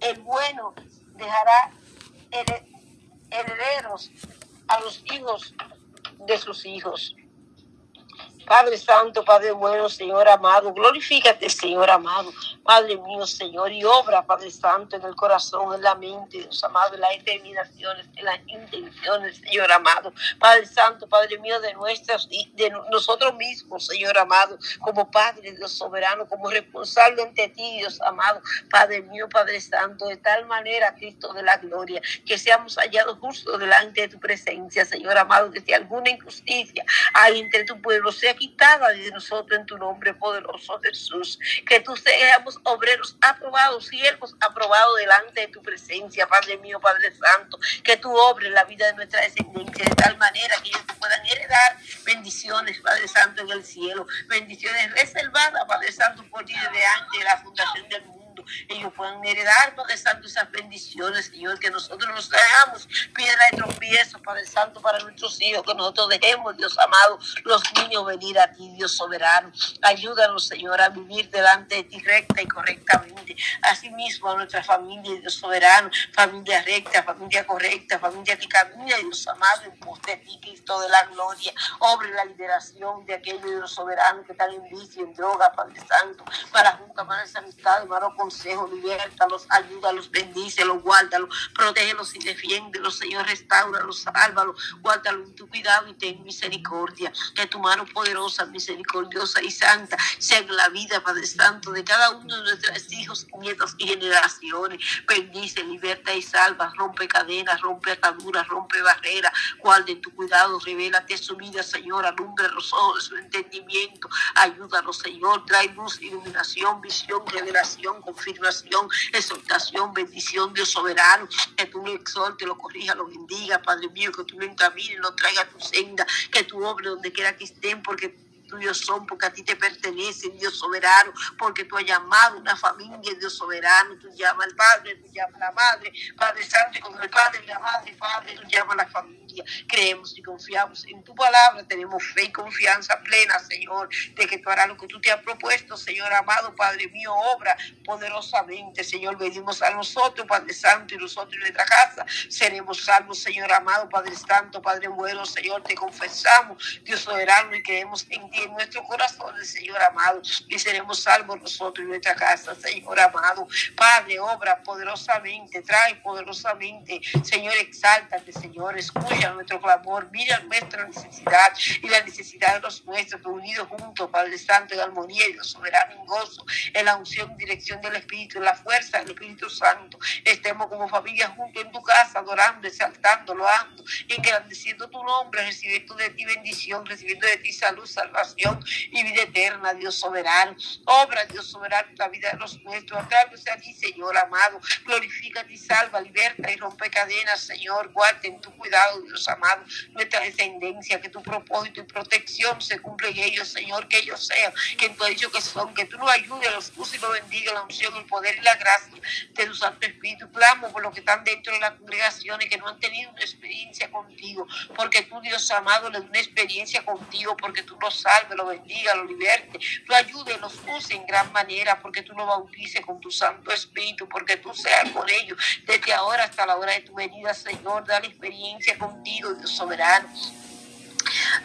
el bueno dejará herederos a los hijos de sus hijos. Padre Santo, Padre bueno, Señor amado, glorifícate, Señor amado. Padre mío, Señor, y obra, Padre Santo, en el corazón, en la mente, Dios amado, en las determinaciones, en las intenciones, Señor amado. Padre Santo, Padre mío, de nuestras, de nosotros mismos, Señor amado, como Padre Dios soberano, como responsable ante ti, Dios amado. Padre mío, Padre Santo, de tal manera, Cristo de la gloria, que seamos hallados justo delante de tu presencia, Señor amado, que si alguna injusticia hay entre tu pueblo, sea quitada de nosotros en tu nombre poderoso Jesús. Que tú seamos obreros aprobados, siervos aprobados delante de tu presencia, Padre mío, Padre Santo. Que tú obres la vida de nuestra descendencia de tal manera que ellos puedan heredar bendiciones, Padre Santo, en el cielo. Bendiciones reservadas, Padre Santo, por ti desde antes de la fundación del mundo ellos puedan heredar, Padre Santo, esas bendiciones, Señor, que nosotros nos dejamos piedra de tropiezo, Padre Santo, para nuestros hijos, que nosotros dejemos, Dios amado, los niños venir a ti, Dios soberano. Ayúdanos, Señor, a vivir delante de ti recta y correctamente. Asimismo, a nuestra familia, Dios soberano, familia recta, familia correcta, familia que camina, Dios amado, en pos de ti, Cristo de la gloria. Obre la liberación de aquellos, Dios soberano, que están en vicio, en droga, Padre Santo, para juntar, para esa amistad, hermano, con consejo, libertalos, ayúdalos, bendícelos, guárdalos, protégelos y defiéndelos, Señor, restauralos, sálvalos, guárdalos en tu cuidado y ten misericordia. Que tu mano poderosa, misericordiosa y santa sea la vida, Padre Santo, de cada uno de nuestros hijos, nietos y generaciones. Bendice, liberta y salva, rompe cadenas, rompe ataduras, rompe barreras, guarda en tu cuidado, revélate su vida, Señor, alumbra los ojos su entendimiento, ayúdanos, Señor, trae luz, iluminación, visión, revelación, confianza afirmación, exhortación, bendición, Dios soberano, que tú lo exhortes, lo corrija, lo bendiga, Padre mío, que tú lo encamines, lo traiga a tu senda, que tu obra donde quiera que estén, porque tuyos son, porque a ti te pertenecen, Dios soberano, porque tú has llamado una familia, Dios soberano, tú llamas al Padre, tú llamas a la Madre, Padre Santo, con el Padre la Madre, Padre, tú llamas a la familia. Creemos y confiamos en tu palabra, tenemos fe y confianza plena, Señor, de que tú harás lo que tú te has propuesto, Señor amado, Padre mío, obra poderosamente, Señor, venimos a nosotros, Padre Santo, y nosotros en nuestra casa seremos salvos, Señor amado, Padre Santo, Padre bueno, Señor, te confesamos, Dios soberano, y creemos en ti en nuestro corazón, Señor amado, y seremos salvos nosotros en nuestra casa, Señor amado. Padre, obra poderosamente, trae poderosamente, Señor, exáltate, Señor, escucha nuestro clamor, mira nuestra necesidad y la necesidad de los nuestros, unidos juntos, Padre Santo, en armonía y soberano en gozo, en la unción y dirección del Espíritu, en la fuerza del Espíritu Santo. Estemos como familia juntos en tu casa, adorando, exaltando, loando, engrandeciendo tu nombre, recibiendo de ti bendición, recibiendo de ti salud, salvación y vida eterna, Dios soberano. Obra, Dios soberano, la vida de los nuestros. Atrás a ti, Señor amado. Glorifícate y salva, liberta y rompe cadenas, Señor. Guarda en tu cuidado, Dios amado, nuestra descendencia, que tu propósito y protección se cumplen en ellos, Señor, que ellos sean, que tú has dicho que son, que tú nos ayudes, los uses y los bendiga, la unción, el poder y la gracia de tu Santo Espíritu. Clamo por los que están dentro de las congregaciones, que no han tenido una experiencia contigo, porque tú, Dios amado, le una experiencia contigo, porque tú lo sabes lo bendiga, lo liberte, lo ayude, los use en gran manera, porque tú lo bautices con tu Santo Espíritu, porque tú seas con ellos desde ahora hasta la hora de tu venida, Señor, da la experiencia contigo, Dios soberano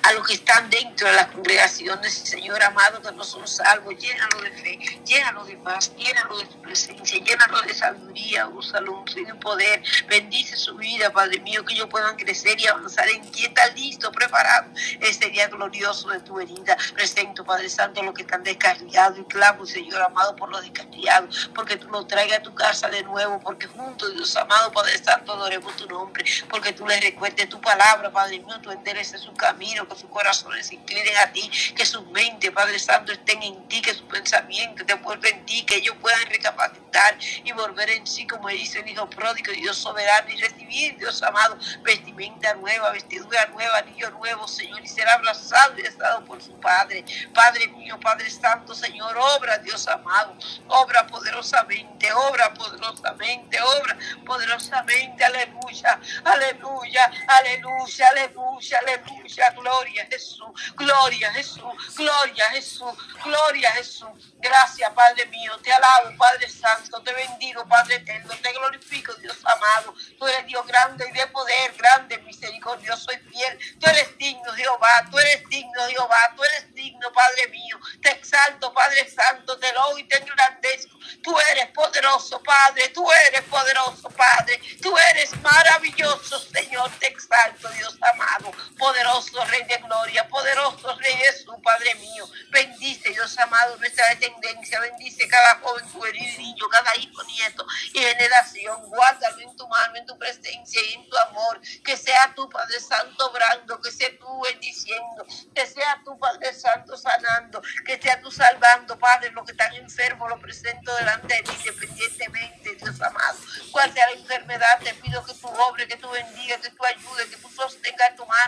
a los que están dentro de las congregaciones, Señor amado, que no son salvos, llénalo de fe, llénalo de paz, llénalo de tu presencia, llénalo de sabiduría, úsalo un poder, bendice su vida, Padre mío, que ellos puedan crecer y avanzar en ti, está listo, preparado, este día glorioso de tu venida, presento, Padre Santo, los que están descarriados y clamo, Señor amado, por los descarriados, porque tú los traigas a tu casa de nuevo, porque juntos, Dios amado, Padre Santo, adoremos tu nombre, porque tú les recuerdes tu palabra, Padre mío, tú endereces su que sus corazones se inclinen a ti, que sus mentes, Padre Santo, estén en ti, que sus pensamientos te vuelven en ti, que ellos puedan recapacitar y volver en sí, como dice el Hijo pródigo, Dios soberano, y recibir Dios amado, vestimenta nueva, vestidura nueva, anillo nuevo, Señor, y será abrazado y estado por su Padre. Padre mío, Padre Santo, Señor, obra, Dios amado, obra poderosamente, obra poderosamente, obra poderosamente, aleluya, aleluya, aleluya, aleluya, aleluya, gloria Jesús, gloria Jesús, gloria Jesús, gloria Jesús. Gracias, Padre mío, te alabo, Padre Santo, te bendigo, Padre eterno, te glorifico, Dios amado. Tú eres Dios grande y de poder, grande, misericordioso y fiel. Tú eres digno, Jehová, tú eres digno, Jehová, tú eres digno, Padre mío. Te exalto, Padre Santo, te lo y te engrandezco. Tú eres poderoso, Padre, tú eres poderoso, Padre. Tú eres maravilloso, Señor, te exalto, Dios amado. Poderoso Rey de gloria, poderoso Rey Jesús, Padre mío. Bendice, Dios amado, nuestra descendencia. Bendice cada joven, juvenil, niño, cada hijo, nieto y generación. Guárdalo en tu mano, en tu presencia y en tu amor. Que sea tu Padre Santo obrando, que sea tú bendiciendo, que sea tu Padre Santo sanando, que sea tú salvando, Padre, los que están enfermos, lo presento delante de ti, independientemente, Dios amado. Cuál sea la enfermedad, te pido que tú obres, que tú bendiga, que tú ayudes, que tú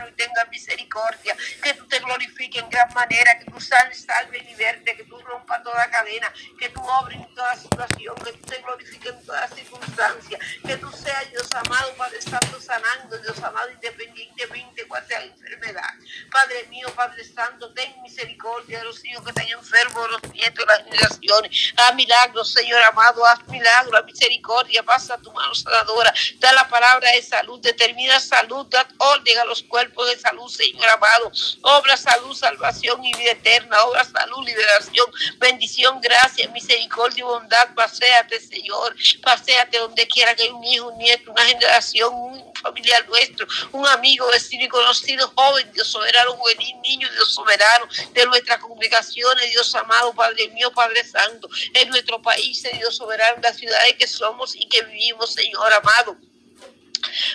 y tengas misericordia, que tú te glorifiques en gran manera, que tú salves, salve y liberte, que tú rompas toda cadena, que tú obres en toda situación, que tú te glorifiques en toda circunstancia, que tú seas Dios amado, Padre Santo, sanando, Dios amado, independientemente cuál sea la enfermedad. Padre mío, Padre Santo, misericordia de los hijos que están enfermos, los nietos, las generaciones. Haz milagros, Señor amado, haz milagros, haz misericordia, pasa tu mano sanadora, da la palabra de salud, determina salud, da orden a los cuerpos de salud, Señor amado. Obra salud, salvación y vida eterna, obra salud, liberación, bendición, gracia, misericordia y bondad. Paseate, Señor, paseate donde quiera que hay un hijo, un nieto, una generación, un familiar nuestro, un amigo, vecino y conocido, joven, Dios soberano, juvenil, niño, Dios soberano, de nuestras congregaciones, Dios amado, Padre mío, Padre Santo, en nuestro país, Dios soberano, las ciudades que somos y que vivimos, Señor amado.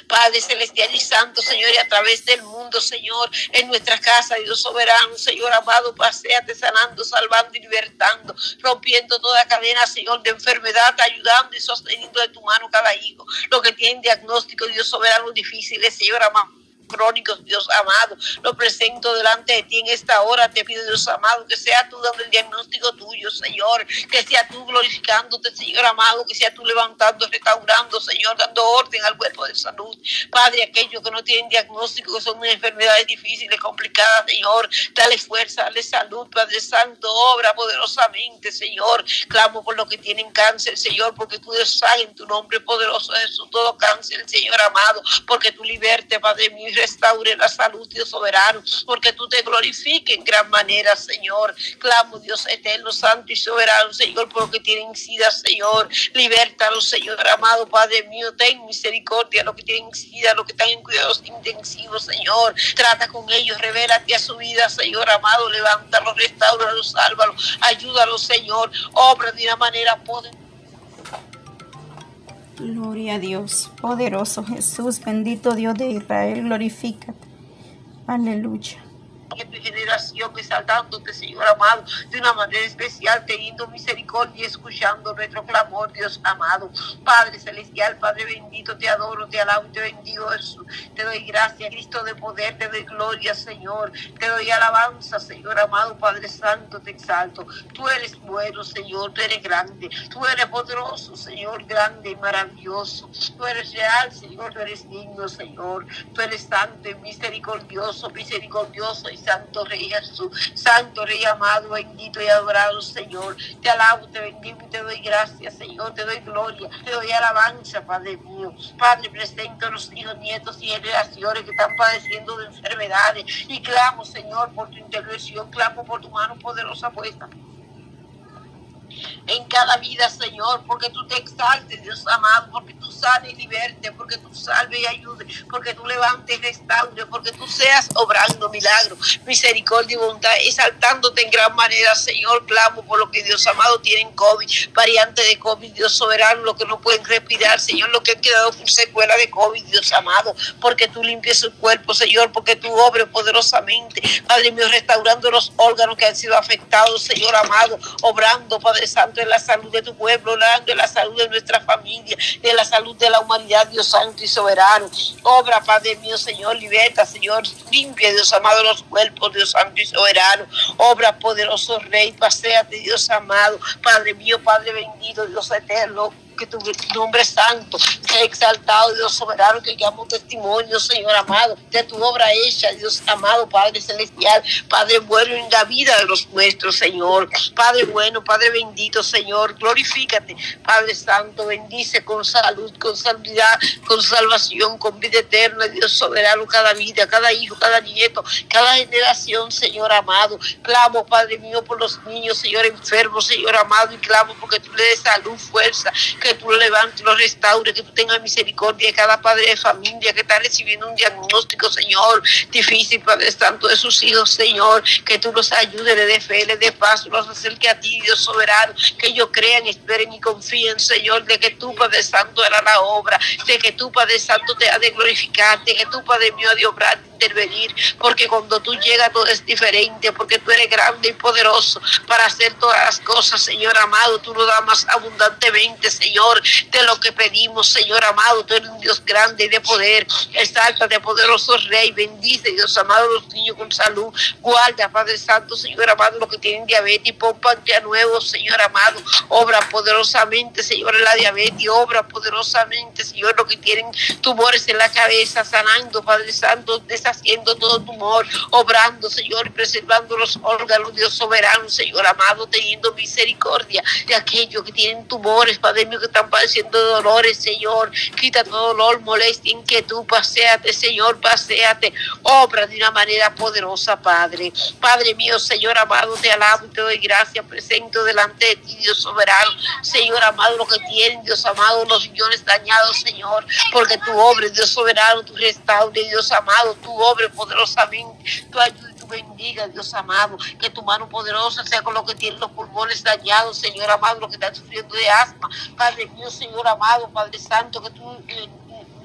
Padre celestial y santo, Señor, y a través del mundo, Señor, en nuestra casa, Dios soberano, Señor amado, paséate sanando, salvando y libertando, rompiendo toda cadena, Señor, de enfermedad, ayudando y sosteniendo de tu mano cada hijo. Lo que tiene diagnóstico, Dios soberano, difíciles, Señor amado crónicos, Dios amado. Lo presento delante de ti en esta hora. Te pido, Dios amado, que sea tú dando el diagnóstico tuyo, Señor. Que sea tú glorificándote, Señor amado. Que sea tú levantando, restaurando, Señor, dando orden al cuerpo de salud. Padre, aquellos que no tienen diagnóstico, que son enfermedades difíciles, complicadas, Señor. Dale fuerza, dale salud, Padre Santo. Obra poderosamente, Señor. Clamo por los que tienen cáncer, Señor, porque tú deshagas en tu nombre poderoso Jesús todo cáncer, Señor amado. Porque tú liberte, Padre mío restaure la salud, Dios soberano, porque tú te glorifiques en gran manera, Señor. Clamo, Dios eterno, santo y soberano, Señor, porque tienen sida, Señor. Libértalos, Señor amado, Padre mío, ten misericordia, los que tienen sida, los que están en cuidados intensivos, Señor. Trata con ellos, revélate a su vida, Señor amado, levántalo, restauralo, sálvalo, ayúdalo, Señor. Obra de una manera poderosa Gloria a Dios, poderoso Jesús, bendito Dios de Israel, glorifícate. Aleluya en tu generación, exaltándote, Señor amado, de una manera especial, teniendo misericordia y escuchando nuestro clamor, Dios amado. Padre celestial, Padre bendito, te adoro, te alabo te bendigo, Jesús. Te doy gracias, Cristo de poder, te doy gloria, Señor. Te doy alabanza, Señor amado, Padre Santo, te exalto. Tú eres bueno, Señor, tú eres grande, tú eres poderoso, Señor, grande y maravilloso. Tú eres real, Señor, tú eres digno, Señor. Tú eres santo y misericordioso, misericordioso y Santo Rey Jesús, Santo Rey amado, bendito y adorado Señor. Te alabo, te bendigo y te doy gracias, Señor, te doy gloria, te doy alabanza, Padre mío. Padre, presento a los hijos, nietos y generaciones que están padeciendo de enfermedades y clamo, Señor, por tu intervención, clamo por tu mano poderosa puesta en cada vida, Señor, porque tú te exaltes, Dios amado, porque tú sanes y liberte, porque tú salves y ayudes, porque tú levantes y restaures, porque tú seas obrando milagros, misericordia y bondad, exaltándote en gran manera, Señor, clamo por lo que Dios amado tienen COVID, variante de COVID, Dios soberano, lo que no pueden respirar, Señor, lo que han quedado por secuela de COVID, Dios amado, porque tú limpies su cuerpo, Señor, porque tú obres poderosamente, Padre mío, restaurando los órganos que han sido afectados, Señor amado, obrando, Padre Santo, de la salud de tu pueblo, de la salud de nuestra familia, de la salud de la humanidad, Dios Santo y soberano. Obra, Padre mío, Señor, liberta, Señor, limpia, Dios amado, los cuerpos, Dios Santo y soberano. Obra, poderoso Rey, paséate, Dios amado, Padre mío, Padre bendito, Dios eterno que tu nombre santo sea exaltado, Dios soberano, que un testimonio, Señor amado, de tu obra hecha, Dios amado, Padre celestial, Padre bueno en la vida de los nuestros, Señor. Padre bueno, Padre bendito, Señor, glorifícate, Padre santo, bendice con salud, con saludidad, con salvación, con vida eterna, Dios soberano, cada vida, cada hijo, cada nieto, cada generación, Señor amado. Clamo, Padre mío, por los niños, Señor enfermos, Señor amado, y clamo porque tú le des salud, fuerza, que que tú lo levantes, lo restaures, que tú tengas misericordia de cada padre de familia que está recibiendo un diagnóstico, Señor, difícil, Padre Santo, de sus hijos, Señor, que tú los ayudes, le dé fe, le dé paz, los acerque a ti, Dios soberano, que ellos crean, esperen y confíen, Señor, de que tú, Padre Santo, hará la obra, de que tú, Padre Santo, te ha de glorificar, de que tú, Padre mío, de obrar, intervenir, porque cuando tú llegas todo es diferente, porque tú eres grande y poderoso para hacer todas las cosas, Señor amado, tú lo das más abundantemente, Señor, de lo que pedimos, Señor amado, tú eres un Dios grande de poder, de poderoso Rey, bendice, Dios amado, los niños con salud, guarda, Padre Santo, Señor amado, los que tienen diabetes, pon a nuevo, Señor amado, obra poderosamente, Señor, en la diabetes, obra poderosamente, Señor, los que tienen tumores en la cabeza, sanando, Padre Santo, de esa haciendo todo tumor, obrando, Señor, preservando los órganos, Dios soberano, Señor amado, teniendo misericordia de aquellos que tienen tumores, Padre mío, que están padeciendo dolores, Señor. Quita todo dolor, molestia, inquietud, paséate, Señor, paséate. Obra de una manera poderosa, Padre. Padre mío, Señor amado, te alabo y te doy gracias, presento delante de ti, Dios soberano. Señor amado, lo que tienen, Dios amado, los millones dañados, Señor, porque tu obra, Dios soberano, tu restaure, Dios amado, tu obre poderosamente, tu ayuda bendiga, Dios amado, que tu mano poderosa sea con lo que tienen los pulmones dañados, Señor amado, lo que están sufriendo de asma, Padre mío, Señor amado, Padre Santo, que tú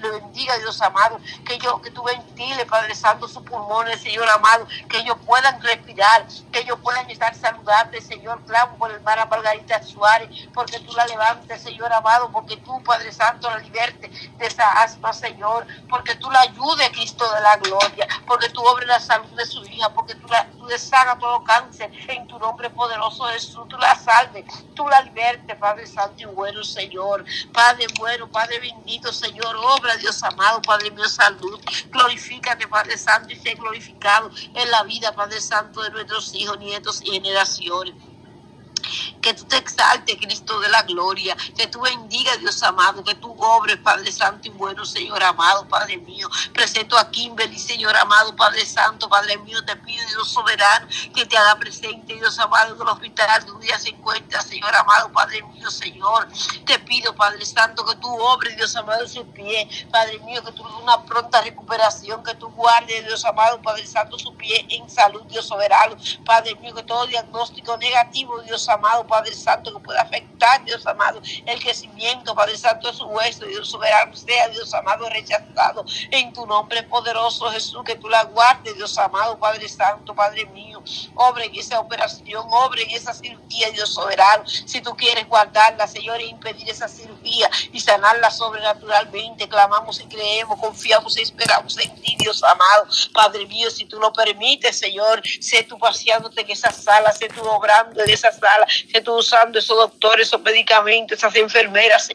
eh, bendiga, Dios amado, que yo, que tú ventile, Padre Santo, sus pulmones, Señor amado, que ellos puedan respirar, que ellos puedan estar saludables, Señor, clamo por el hermana Margarita Suárez, porque tú la levantes, Señor amado, porque tú, Padre Santo, la liberte de esa asma, Señor, porque tú la ayudes, Cristo de la gloria, porque tú obres la salud de su hija, porque tú la tú todo cáncer, en tu nombre poderoso Jesús, tú la salves, tú la libertes, Padre Santo y bueno, Señor, Padre bueno, Padre bendito, Señor, obra Dios amado, Padre mío, salud. Glorifícate, Padre Santo, y sé glorificado en la vida, Padre Santo, de nuestros hijos, nietos y generaciones que tú te exaltes, Cristo de la gloria, que tú bendiga, Dios amado, que tú obres, Padre Santo y bueno, Señor amado, Padre mío. Presento a Kimberly, Señor amado, Padre Santo, Padre mío, te pido, Dios soberano, que te haga presente, Dios amado, en el hospital donde día se encuentra, Señor amado, Padre mío, Señor. Te pido, Padre Santo, que tú obres, Dios amado, su pie, Padre mío, que tú una pronta recuperación, que tú guardes, Dios amado, Padre Santo, su pie en salud, Dios soberano, Padre mío, que todo diagnóstico negativo, Dios amado, Padre Santo, que pueda afectar, Dios amado, el crecimiento, Padre Santo, de su hueso, Dios soberano, sea, Dios amado, rechazado en tu nombre poderoso, Jesús, que tú la guardes, Dios amado, Padre Santo, Padre mío, obre en esa operación, obre en esa cirugía, Dios soberano, si tú quieres guardarla, Señor, e impedir esa cirugía y sanarla sobrenaturalmente, clamamos y creemos, confiamos y esperamos en ti, Dios amado, Padre mío, si tú lo permites, Señor, sé tú paseándote en esa sala, sé tú obrando en esa sala, sé tú usando esos doctores, esos medicamentos, esas enfermeras,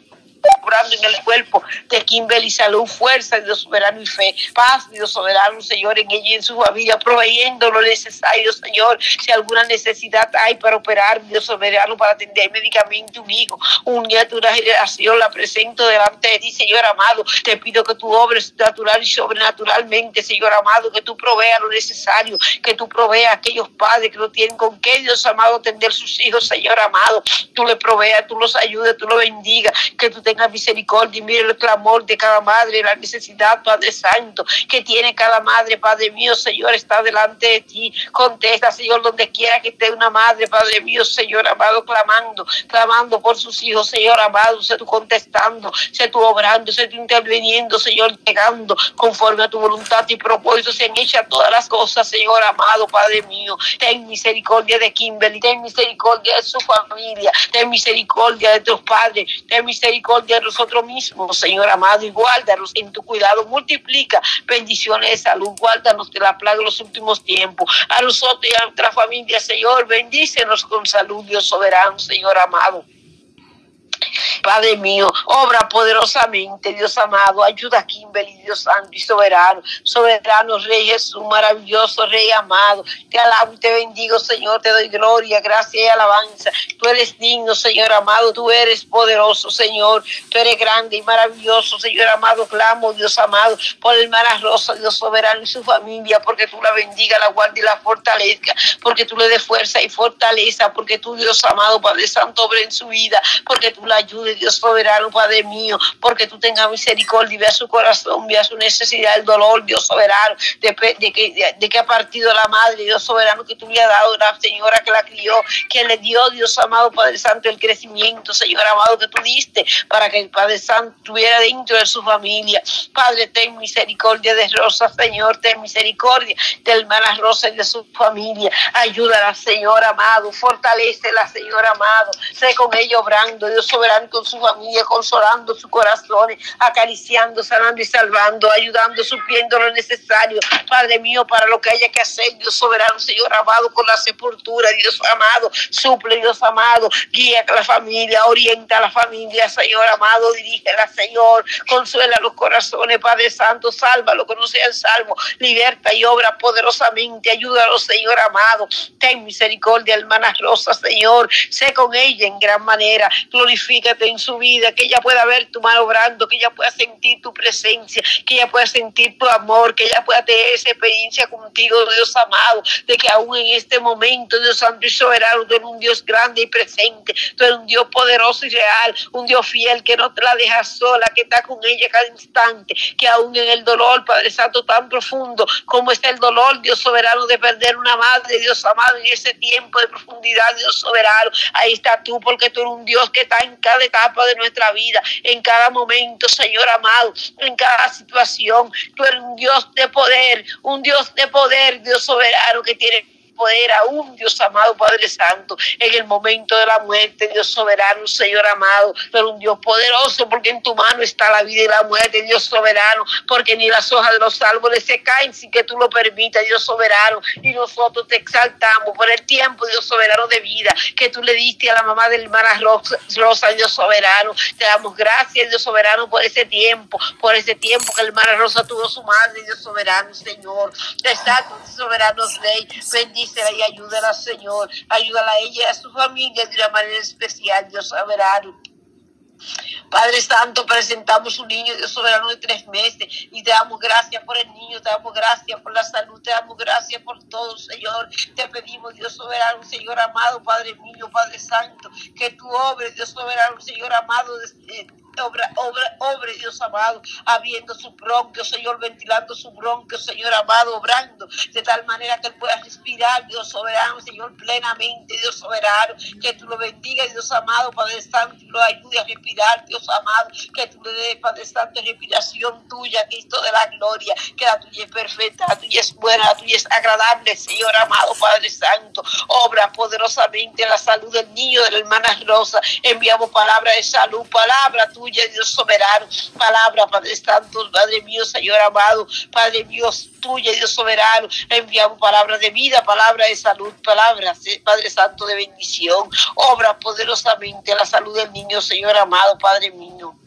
obrando en el cuerpo de Kimberly salud, fuerza, Dios soberano y fe, paz, Dios soberano, Señor, en ella y en su familia, proveyendo lo necesario, Señor, si alguna necesidad hay para operar, Dios soberano, para atender medicamento, un hijo, un nieto, una generación, la presento delante de ti, Señor amado, te pido que tú obres natural y sobrenaturalmente, Señor amado, que tú proveas lo necesario, que tú proveas a aquellos padres que no tienen con qué, Dios amado, atender sus hijos, Señor amado, tú le proveas, tú los ayudes, tú los bendigas, que tú tengas misericordia y mire el clamor de cada madre, la necesidad, Padre Santo, que tiene cada madre, Padre mío, Señor, está delante de ti. Contesta, Señor, donde quiera que esté una madre, Padre mío, Señor amado, clamando, clamando por sus hijos, Señor amado, sé tú contestando, sé tú obrando, sé tú interviniendo, Señor, llegando conforme a tu voluntad y propósito, se han hecho todas las cosas, Señor amado, Padre mío. Ten misericordia de Kimberly, ten misericordia de su familia, ten misericordia de tus padres, ten misericordia de nosotros mismos, Señor amado, y guárdanos en tu cuidado, multiplica bendiciones de salud, guárdanos de la plaga de los últimos tiempos, a nosotros y a nuestra familia, Señor, bendícenos con salud, Dios soberano, Señor amado. Padre mío, obra poderosamente, Dios amado, ayuda a Kimberly, Dios santo y soberano, soberano Rey Jesús, maravilloso Rey amado, te alabo y te bendigo, Señor, te doy gloria, gracia y alabanza. Tú eres digno, Señor amado, tú eres poderoso, Señor, tú eres grande y maravilloso, Señor amado, clamo, Dios amado, por el hermana Rosa, Dios soberano y su familia, porque tú la bendiga, la guarda y la fortalezca, porque tú le des fuerza y fortaleza, porque tú, Dios amado, Padre Santo, obre en su vida, porque tú la Dios soberano, Padre mío, porque tú tengas misericordia y vea su corazón, vea su necesidad, el dolor, Dios soberano, de, que, de, que ha partido la madre, Dios soberano, que tú le has dado la señora que la crió, que le dio, Dios amado, Padre Santo, el crecimiento, Señor amado, que tú diste, para que el Padre Santo estuviera dentro de su familia. Padre, ten misericordia de Rosa, Señor, ten misericordia de hermana Rosa y de su familia. Ayúdala, Señor amado, fortalecela, Señor amado, sé con ellos obrando, Dios soberano su familia, consolando su corazón, acariciando, sanando y salvando, ayudando, supliendo lo necesario, Padre mío, para lo que haya que hacer, Dios soberano, Señor amado, con la sepultura, Dios amado, suple, Dios amado, guía a la familia, orienta a la familia, Señor amado, dirígela, Señor, consuela los corazones, Padre Santo, sálvalo, que no sean salvo, liberta y obra poderosamente, ayúdalo, Señor amado, ten misericordia, hermana Rosa, Señor, sé con ella en gran manera, glorifica en su vida, que ella pueda ver tu mano obrando, que ella pueda sentir tu presencia, que ella pueda sentir tu amor, que ella pueda tener esa experiencia contigo, Dios amado, de que aún en este momento, Dios Santo y Soberano, tú eres un Dios grande y presente, tú eres un Dios poderoso y real, un Dios fiel que no te la deja sola, que está con ella cada instante, que aún en el dolor, Padre Santo, tan profundo como está el dolor, Dios soberano, de perder una madre, Dios amado, en ese tiempo de profundidad, Dios soberano, ahí está tú, porque tú eres un Dios que está en cada etapa de nuestra vida, en cada momento, Señor amado, en cada situación. Tú eres un Dios de poder, un Dios de poder, Dios soberano que tiene poder aún, Dios amado, Padre Santo, en el momento de la muerte, Dios soberano, Señor amado, pero un Dios poderoso, porque en tu mano está la vida y la muerte, Dios soberano, porque ni las hojas de los árboles se caen sin que tú lo permitas, Dios soberano, y nosotros te exaltamos por el tiempo, Dios soberano de vida, que tú le diste a la mamá de la hermana Rosa, Dios soberano, te damos gracias, Dios soberano, por ese tiempo, por ese tiempo que la hermana Rosa tuvo su madre, Dios soberano, Señor, te soberano Rey, bendice y ayúdala, Señor. Ayúdala a ella y a su familia de una manera especial, Dios soberano. Padre Santo, presentamos un niño Dios soberano de tres meses y te damos gracias por el niño, te damos gracias por la salud, te damos gracias por todo, Señor. Te pedimos, Dios soberano, Señor amado, Padre mío, Padre Santo, que tú obres, Dios soberano, Señor amado, obra, obra, obre, Dios amado, abriendo su bronquio, Señor, ventilando su bronquio, Señor amado, obrando, de tal manera que él pueda respirar, Dios soberano, Señor, plenamente, Dios soberano, que tú lo bendigas, Dios amado, Padre Santo, lo ayude a respirar, Dios amado, que tú le des, Padre Santo, respiración tuya, Cristo de la gloria, que la tuya es perfecta, la tuya es buena, la tuya es agradable, Señor amado, Padre Santo, obra poderosamente la salud del niño, de la hermana Rosa, enviamos palabra de salud, palabra tuya, Dios soberano. Palabra, Padre Santo, Padre mío, Señor amado, Padre Dios tuya, Dios soberano. Enviamos palabra de vida, palabra de salud, palabras, Padre Santo, de bendición. Obra poderosamente la salud del niño, Señor amado, Padre mío.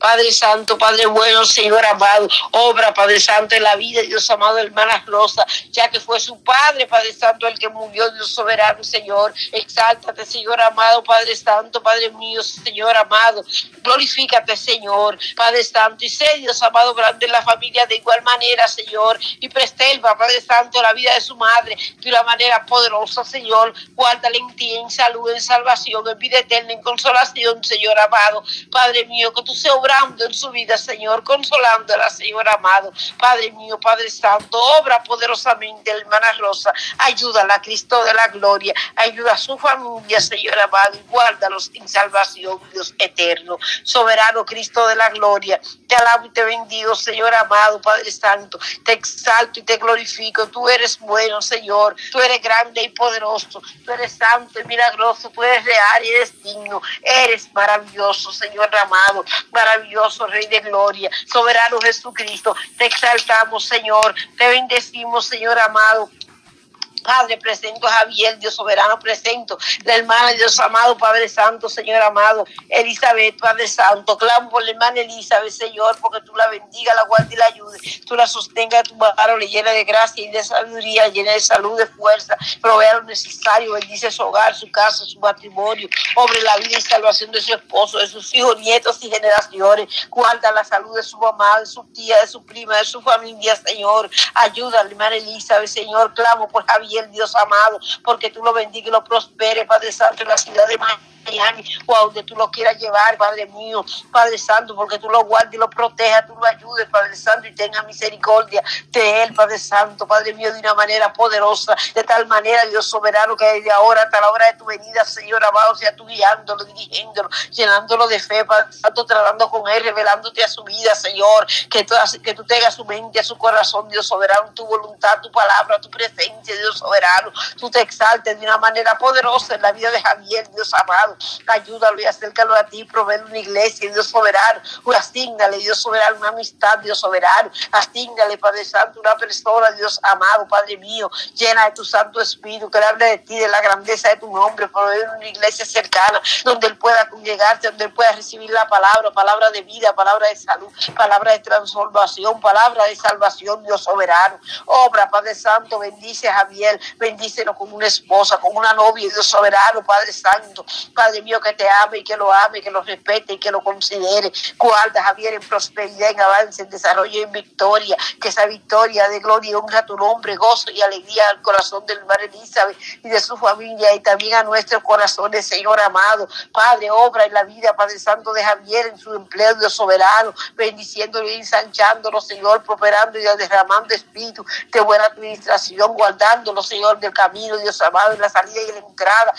Padre Santo, Padre bueno, Señor amado, obra, Padre Santo, en la vida, Dios amado, hermana Rosa, ya que fue su Padre, Padre Santo, el que murió, Dios soberano, Señor. Exáltate, Señor amado, Padre Santo, Padre mío, Señor amado. Glorifícate, Señor, Padre Santo, y sé, Dios amado, grande en la familia de igual manera, Señor, y preserva, Padre Santo, la vida de su madre de una manera poderosa, Señor. Guárdale en ti, en salud, en salvación, en vida eterna, en consolación, Señor amado. Padre mío, que tú seas en su vida, Señor, consolándola, Señor amado. Padre mío, Padre Santo, obra poderosamente, hermana Rosa. Ayúdala, Cristo de la gloria. Ayuda a su familia, Señor amado, y guárdalos en salvación, Dios eterno. Soberano Cristo de la gloria. Te alabo y te bendigo, Señor amado, Padre Santo. Te exalto y te glorifico. Tú eres bueno, Señor. Tú eres grande y poderoso. Tú eres santo y milagroso. Tú eres real y eres digno. Eres maravilloso, Señor amado. Maravilloso, Rey de gloria. Soberano Jesucristo. Te exaltamos, Señor. Te bendecimos, Señor amado. Padre, presento a Javier, Dios soberano, presento la hermana, Dios amado, Padre Santo, Señor amado, Elizabeth, Padre Santo, clamo por la hermana Elizabeth, Señor, porque tú la bendiga, la guarde y la ayude, tú la sostenga, tu mano le llena de gracia y de sabiduría, llena de salud, de fuerza, provea lo necesario, bendice su hogar, su casa, su matrimonio, obre la vida y salvación de su esposo, de sus hijos, nietos y generaciones, guarda la salud de su mamá, de su tía, de su prima, de su familia, Señor, ayuda a la hermana Elizabeth, Señor, clamo por Javier, el Dios amado, porque tú lo bendiga y lo prospere, Padre Santo, en la ciudad de Miami, o a donde tú lo quieras llevar, Padre mío, Padre Santo, porque tú lo guardes y lo protejas, tú lo ayudes, Padre Santo, y tenga misericordia de él, Padre Santo, Padre mío, de una manera poderosa, de tal manera, Dios soberano, que desde ahora hasta la hora de tu venida, Señor amado, sea tú guiándolo, dirigiéndolo, llenándolo de fe, Padre Santo, tratando con él, revelándote a su vida, Señor, que tú, que tú tengas su mente, a su corazón, Dios soberano, tu voluntad, tu palabra, tu presencia, Dios soberano, tú te exaltes de una manera poderosa en la vida de Javier, Dios amado, ayúdalo y acércalo a ti, proveer una iglesia, Dios soberano, asignale, Dios soberano, una amistad, Dios soberano, asignale, Padre Santo, una persona, Dios amado, Padre mío, llena de tu Santo Espíritu, que hable de ti, de la grandeza de tu nombre, proveer una iglesia cercana, donde él pueda congregarse, donde él pueda recibir la palabra, palabra de vida, palabra de salud, palabra de transformación, palabra de salvación, Dios soberano, obra, Padre Santo, bendice a Javier, bendícelo con una esposa, con una novia, Dios soberano, Padre Santo, Padre mío, que te ame y que lo ame, que lo respete y que lo considere. Guarda, Javier, en prosperidad, en avance, en desarrollo y en victoria. Que esa victoria de gloria y honra a tu nombre, gozo y alegría al corazón del hermano Elizabeth y de su familia y también a nuestros corazones, Señor amado. Padre, obra en la vida, Padre Santo de Javier, en su empleo, Dios soberano, bendiciéndolo y ensanchándolo, Señor, prosperando y derramando espíritu de buena administración, guardándolo, Señor, del camino, Dios amado, en la salida y en la entrada,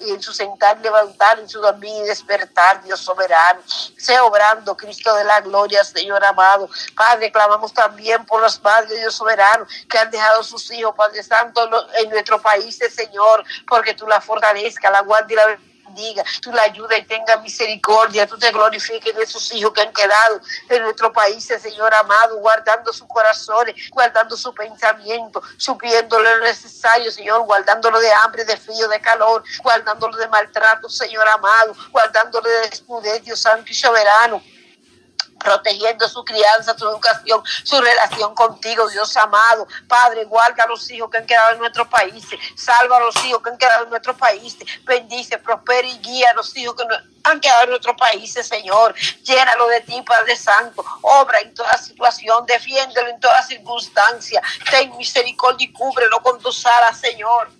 en su sentar, levantar, en su dormir y despertar, Dios soberano. Sea obrando, Cristo de la gloria, Señor amado. Padre, clamamos también por los padres, Dios soberano, que han dejado sus hijos, Padre Santo, en nuestro país, Señor, porque tú la fortalezca, la guardia y la bendiga, tú la ayuda y tenga misericordia, tú te glorifiques de esos hijos que han quedado en nuestro país, Señor amado, guardando sus corazones, guardando su pensamiento, supiéndole lo necesario, Señor, guardándolo de hambre, de frío, de calor, guardándolo de maltrato, Señor amado, guardándolo de desnudez, Dios Santo y soberano protegiendo su crianza, su educación, su relación contigo, Dios amado. Padre, guarda a los hijos que han quedado en nuestro país, salva a los hijos que han quedado en nuestro país, bendice, prospera y guía a los hijos que han quedado en nuestro país, Señor. Llénalo de ti, Padre Santo. Obra en toda situación, defiéndelo en toda circunstancia. Ten misericordia y cúbrelo con tus alas, Señor.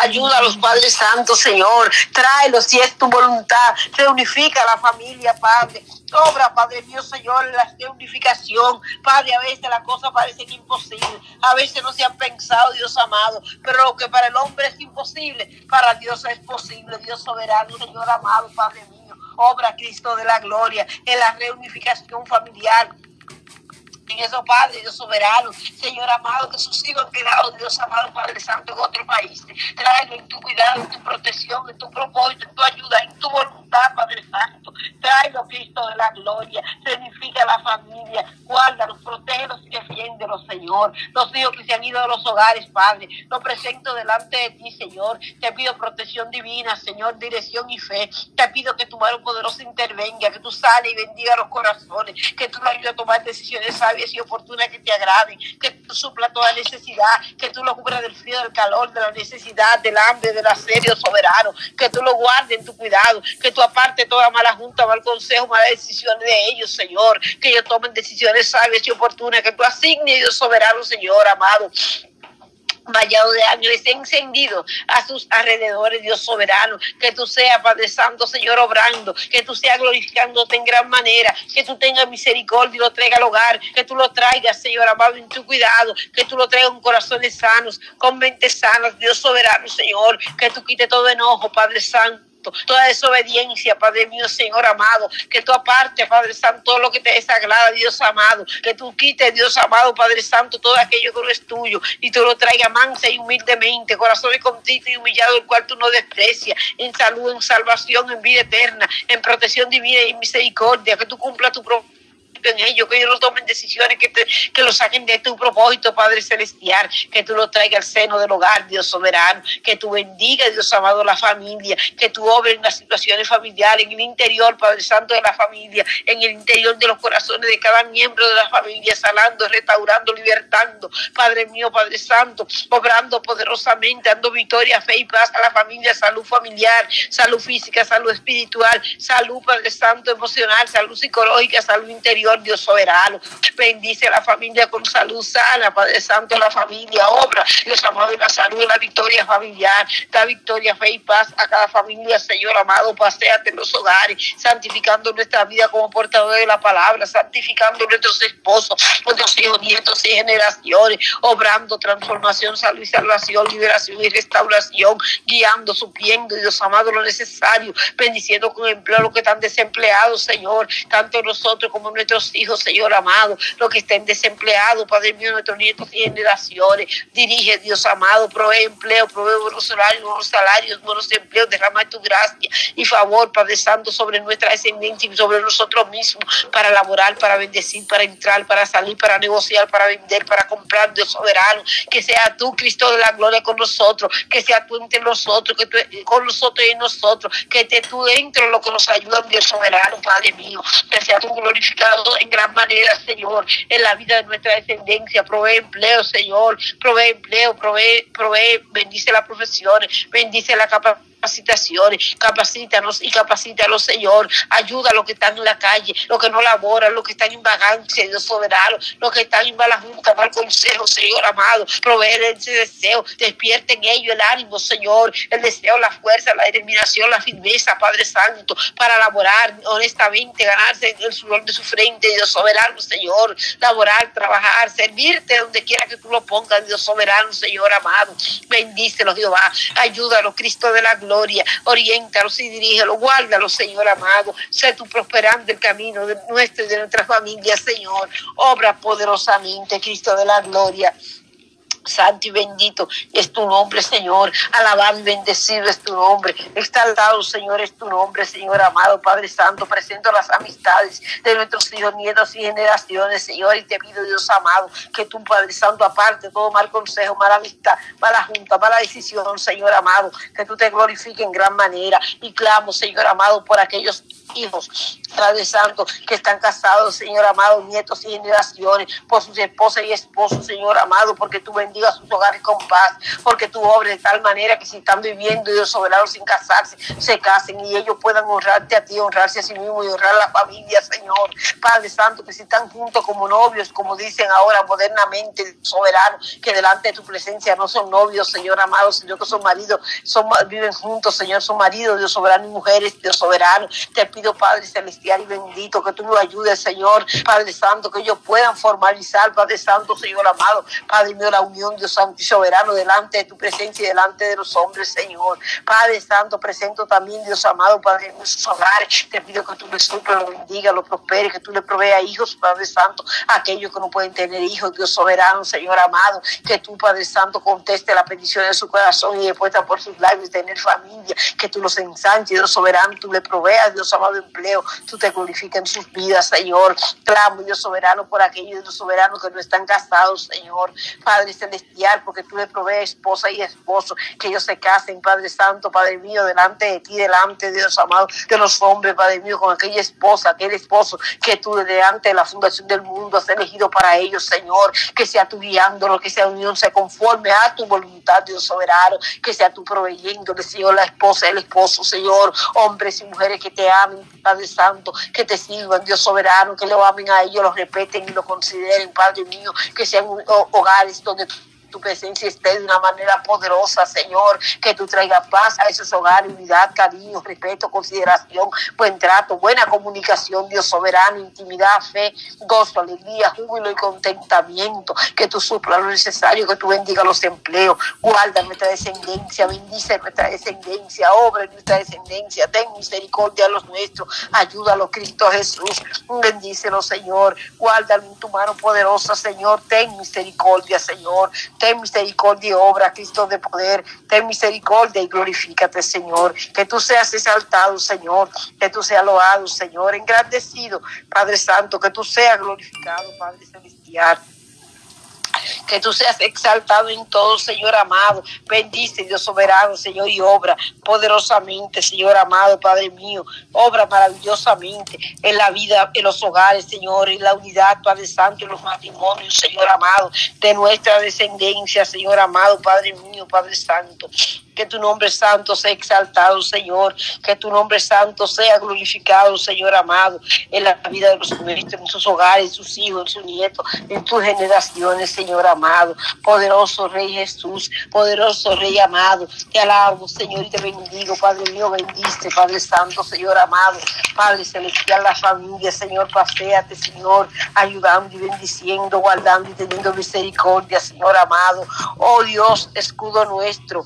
Ayuda a los Padres Santos, Señor. Tráelos si es tu voluntad. Reunifica a la familia, Padre. Obra, Padre mío, Señor, la reunificación. Padre, a veces las cosas parecen imposibles. A veces no se han pensado, Dios amado. Pero lo que para el hombre es imposible, para Dios es posible. Dios soberano, Señor amado, Padre mío. Obra, Cristo de la gloria, en la reunificación familiar eso, Padre, Dios soberano, Señor amado, que sus hijos han quedado, Dios amado, Padre Santo, en otro país. Tráelo en tu cuidado, en tu protección, en tu propósito, en tu ayuda, en tu voluntad, Padre Santo. Tráelo, Cristo de la gloria. Significa la familia. Guárdalos, protégelos y defiéndelos, Señor. Los hijos que se han ido de los hogares, Padre, los presento delante de ti, Señor. Te pido protección divina, Señor, dirección y fe. Te pido que tu mano poderosa intervenga, que tú sales y bendiga los corazones, que tú lo ayudes a tomar decisiones sabias y oportunas que te agraden, que tú supla toda necesidad, que tú lo cubras del frío, del calor, de la necesidad, del hambre, del asedio soberano, que tú lo guardes en tu cuidado, que tú aparte toda mala junta, mal consejo, malas decisiones de ellos, Señor, que ellos tomen decisiones sabias y oportunas, que tú asignes, Dios soberano, Señor amado vallado de ángeles encendido a sus alrededores, Dios soberano. Que tú seas, Padre Santo, Señor, obrando. Que tú seas glorificándote en gran manera. Que tú tengas misericordia y lo traiga al hogar. Que tú lo traigas, Señor amado, en tu cuidado. Que tú lo traigas con corazones sanos, con mentes sanas, Dios soberano, Señor. Que tú quites todo enojo, Padre Santo toda desobediencia, Padre mío, Señor amado, que tú aparte, Padre Santo, todo lo que te desagrada, Dios amado, que tú quites, Dios amado, Padre Santo, todo aquello que no es tuyo y tú lo traigas mansa y humildemente, corazón contrito y humillado, el cual tú no desprecias, en salud, en salvación, en vida eterna, en protección divina y en misericordia, que tú cumplas tu propósito en ellos, que ellos no tomen decisiones que, que lo saquen de tu propósito, Padre Celestial, que tú lo traigas al seno del hogar, Dios soberano, que tú bendiga, Dios amado, la familia, que tú obres en las situaciones familiares, en el interior, Padre Santo, de la familia, en el interior de los corazones de cada miembro de la familia, sanando, restaurando, libertando, Padre mío, Padre Santo, obrando poderosamente, dando victoria, fe y paz a la familia, salud familiar, salud física, salud espiritual, salud, Padre Santo, emocional, salud psicológica, salud interior Dios soberano. Bendice a la familia con salud sana, Padre Santo, la familia, obra, Dios amado, la salud, la victoria familiar, la victoria, fe y paz a cada familia, Señor amado, paséate en los hogares, santificando nuestra vida como portador de la palabra, santificando nuestros esposos, nuestros hijos, nietos y generaciones, obrando transformación, salud y salvación, liberación y restauración, guiando, supliendo, Dios amado, lo necesario, bendiciendo con empleo a los que están desempleados, Señor, tanto nosotros como nuestros hijos, Señor amado, los que estén desempleados, Padre mío, nuestros nietos y generaciones. Dirige, Dios amado, provee empleo, provee buenos salarios, buenos salarios, buenos empleos, derrama tu gracia y favor, Padre Santo, sobre nuestra descendencia y sobre nosotros mismos, para laborar, para bendecir, para entrar, para salir, para negociar, para vender, para comprar, Dios soberano. Que sea tú, Cristo de la gloria, con nosotros, que sea tú entre nosotros, que tú con nosotros y en nosotros, que te tú dentro lo que nos ayuda, Dios soberano, Padre mío, que sea tú glorificado en gran manera, Señor, en la vida de nuestra descendencia. Provee empleo, Señor, provee empleo, provee, provee, bendice las profesiones, bendice la capacidad capacitaciones, capacítanos y capacítalos, Señor. Ayuda a los que están en la calle, los que no laboran, los que están en vagancia, Dios soberano, los que están en mala junta, mal consejo, Señor amado. Proveer ese deseo, despierte en ellos el ánimo, Señor, el deseo, la fuerza, la determinación, la firmeza, Padre Santo, para laborar honestamente, ganarse el sudor de su frente, Dios soberano, Señor. Laborar, trabajar, servirte donde quiera que tú lo pongas, Dios soberano, Señor amado. Bendícelos, Jehová. Ayúdalos, Cristo de la gloria gloria. Oriéntalos y dirígelos, guárdalos, Señor amado. Sé tú prosperando el camino de nuestro y de nuestra familia, Señor. Obra poderosamente, Cristo de la gloria. Santo y bendito es tu nombre, Señor. Alabado y bendecido es tu nombre. Exaltado, Señor, es tu nombre, Señor amado, Padre Santo. Presento las amistades de nuestros hijos, nietos y generaciones, Señor. Y te pido, Dios amado, que tú, Padre Santo, aparte todo mal consejo, mala amistad, mala junta, mala decisión, Señor amado, que tú te glorifiques en gran manera. Y clamo, Señor amado, por aquellos hijos, Padre Santo, que están casados, Señor amado, nietos y generaciones, por sus esposas y esposos, Señor amado, porque tú bendigas sus hogares con paz, porque tú obres de tal manera que si están viviendo, Dios soberano, sin casarse, se casen y ellos puedan honrarte a ti, honrarse a sí mismo y honrar a la familia, Señor. Padre Santo, que si están juntos como novios, como dicen ahora modernamente, soberano, que delante de tu presencia no son novios, Señor amado, Señor, que son maridos, son, viven juntos, Señor, son maridos, Dios soberano y mujeres, Dios soberano. Te pido Padre celestial y bendito, que tú nos ayudes, Señor, Padre Santo, que ellos puedan formalizar, Padre Santo, Señor amado, Padre mío, la unión Dios Santo y soberano, delante de tu presencia y delante de los hombres, Señor. Padre Santo, presento también, Dios amado, Padre, nuestros hogares. Te pido que tú le suples, lo bendiga, lo prospere, que tú le proveas hijos, Padre Santo, aquellos que no pueden tener hijos, Dios soberano, Señor amado, que tú, Padre Santo, conteste la petición de su corazón y después por sus labios tener familia, que tú los ensanches, Dios soberano, tú le proveas, Dios amado, empleo, tú te glorificas en sus vidas, Señor. Clamo, Dios soberano, por aquellos, Dios soberano, que no están casados, Señor. Padre celestial, porque tú le provees esposa y esposo, que ellos se casen, Padre Santo, Padre mío, delante de ti, delante de Dios amado, de los hombres, Padre mío, con aquella esposa, aquel esposo que tú delante de la fundación del mundo has elegido para ellos, Señor, que sea tú guiándolo, que sea unión, se conforme a tu voluntad, Dios soberano, que sea tú proveyéndole, Señor, la esposa, el esposo, Señor, hombres y mujeres que te amen, Padre Santo, que te sirvan, Dios soberano, que lo amen a ellos, lo respeten y lo consideren, Padre mío, que sean hogares donde tu presencia esté de una manera poderosa, Señor, que tú traigas paz a esos hogares, unidad, cariño, respeto, consideración, buen trato, buena comunicación, Dios soberano, intimidad, fe, gozo, alegría, júbilo y contentamiento, que tú suplas lo necesario, que tú bendiga los empleos, guarda nuestra descendencia, bendice nuestra descendencia, obra nuestra descendencia, ten misericordia a los nuestros, ayúdalo, Cristo Jesús, bendícelo, Señor, guárdalo en tu mano poderosa, Señor, ten misericordia, Señor, ten misericordia y obra, Cristo de poder, ten misericordia y glorifícate, Señor. Que tú seas exaltado, Señor, que tú seas loado, Señor, engrandecido, Padre Santo, que tú seas glorificado, Padre Celestial. Que tú seas exaltado en todo, Señor amado. Bendice, Dios soberano, Señor, y obra poderosamente, Señor amado, Padre mío. Obra maravillosamente en la vida, en los hogares, Señor, en la unidad, Padre Santo, en los matrimonios, Señor amado, de nuestra descendencia, Señor amado, Padre mío, Padre Santo. Que tu nombre santo sea exaltado, Señor. Que tu nombre santo sea glorificado, Señor amado, en la vida de los nuestros, en sus hogares, en sus hijos, en sus nietos, en tus generaciones, Señor amado. Poderoso Rey Jesús, poderoso Rey amado. Te alabo, Señor, y te bendigo, Padre mío, bendice, Padre Santo, Señor amado. Padre celestial, la familia, Señor, paséate, Señor, ayudando y bendiciendo, guardando y teniendo misericordia, Señor amado. Oh Dios, escudo nuestro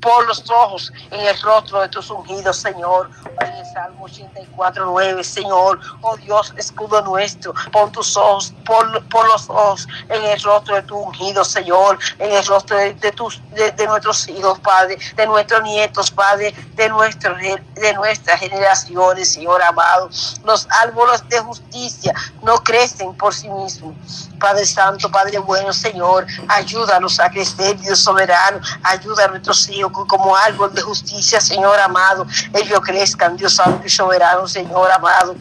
por los ojos en el rostro de tus ungidos, Señor. En el Salmo 84, 9, Señor. Oh Dios, escudo nuestro, pon tus ojos, por, los ojos en el rostro de tu ungido, Señor. En el rostro de, tus, de, nuestros hijos, Padre, de nuestros nietos, Padre, de, nuestros, de nuestras generaciones, Señor amado. Los árboles de justicia no crecen por sí mismos. Padre Santo, Padre bueno, Señor, ayúdanos a crecer, Dios soberano, ayuda a nuestros hijos como árbol de justicia, Señor amado. Ellos crezcan, Dios santo y soberano, Señor amado.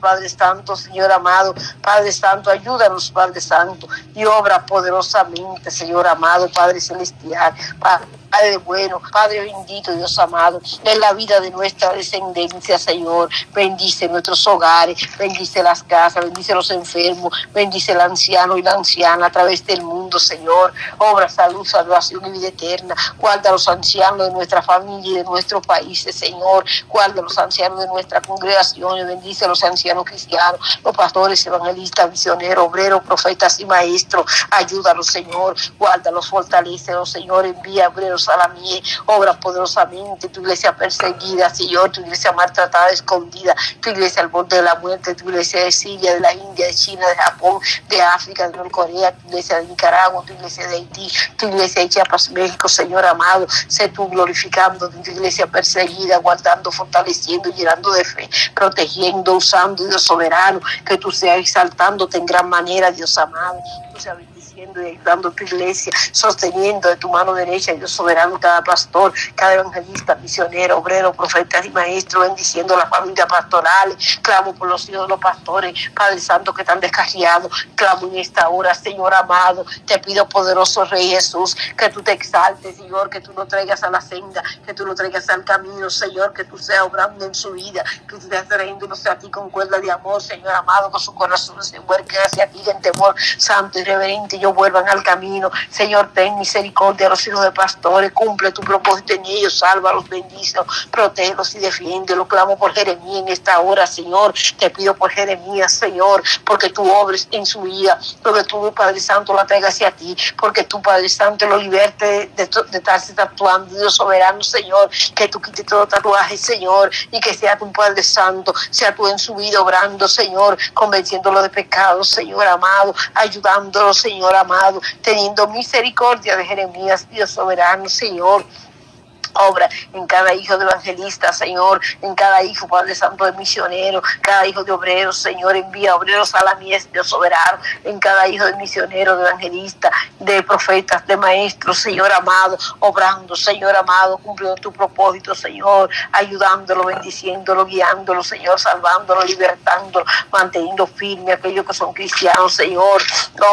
Padre Santo, Señor amado, Padre Santo, ayúdanos, Padre Santo, y obra poderosamente, Señor amado, Padre Celestial, Padre Padre bueno, Padre bendito, Dios amado, en la vida de nuestra descendencia, Señor. Bendice nuestros hogares, bendice las casas, bendice los enfermos, bendice el anciano y la anciana a través del mundo, Señor. Obra, salud, salvación y vida eterna. Guarda a los ancianos de nuestra familia y de nuestros países, Señor. Guarda a los ancianos de nuestra congregación y bendice los ancianos cristianos, los pastores, evangelistas, misioneros, obreros, profetas y maestros. Ayúdalos, Señor. Guárdalos, fortalecelos, Señor. Envía obreros a mí, obra poderosamente, tu iglesia perseguida, Señor, tu iglesia maltratada, escondida, tu iglesia al borde de la muerte, tu iglesia de Siria, de la India, de China, de Japón, de África, de Corea, tu iglesia de Nicaragua, tu iglesia de Haití, tu iglesia de Chiapas, México, Señor amado, sé tú glorificando tu iglesia perseguida, guardando, fortaleciendo, llenando de fe, protegiendo, usando, Dios soberano, que tú seas exaltándote en gran manera, Dios amado, y ayudando tu iglesia, sosteniendo de tu mano derecha, Dios soberano, cada pastor, cada evangelista, misionero, obrero, profeta y maestro, bendiciendo las familias pastorales. Clamo por los hijos de los pastores, Padre Santo, que están descarriados. Clamo en esta hora, Señor amado. Te pido, poderoso Rey Jesús, que tú te exaltes, Señor, que tú lo traigas a la senda, que tú lo traigas al camino, Señor, que tú seas obrando en su vida, que tú estés trayéndose a ti con cuerda de amor, Señor amado, con su corazón se muerque hacia ti en temor santo y reverente. Yo vuelvan al camino. Señor, ten misericordia a los hijos de pastores, cumple tu propósito en ellos, sálvalos, bendícelos, protégelos y defiéndelos. Clamo por Jeremías en esta hora, Señor. Te pido por Jeremías, Señor, porque tú obres en su vida, porque tú, Padre Santo, la traigas hacia ti, porque tú, Padre Santo, lo liberte de, de, estarse tatuando, Dios soberano, Señor, que tú quites todo tatuaje, Señor, y que sea tu Padre Santo, sea tú en su vida obrando, Señor, convenciéndolo de pecado, Señor amado, ayudándolo, Señor amado, teniendo misericordia de Jeremías, Dios soberano, Señor obra en cada hijo de evangelista, Señor, en cada hijo, Padre Santo, de misionero, cada hijo de obrero, Señor, envía obreros a la mies, Dios soberano, en cada hijo de misionero, de evangelista, de profetas, de maestros, Señor amado, obrando, Señor amado, cumpliendo tu propósito, Señor, ayudándolo, bendiciéndolo, guiándolo, Señor, salvándolo, libertándolo, manteniendo firme a aquellos que son cristianos, Señor,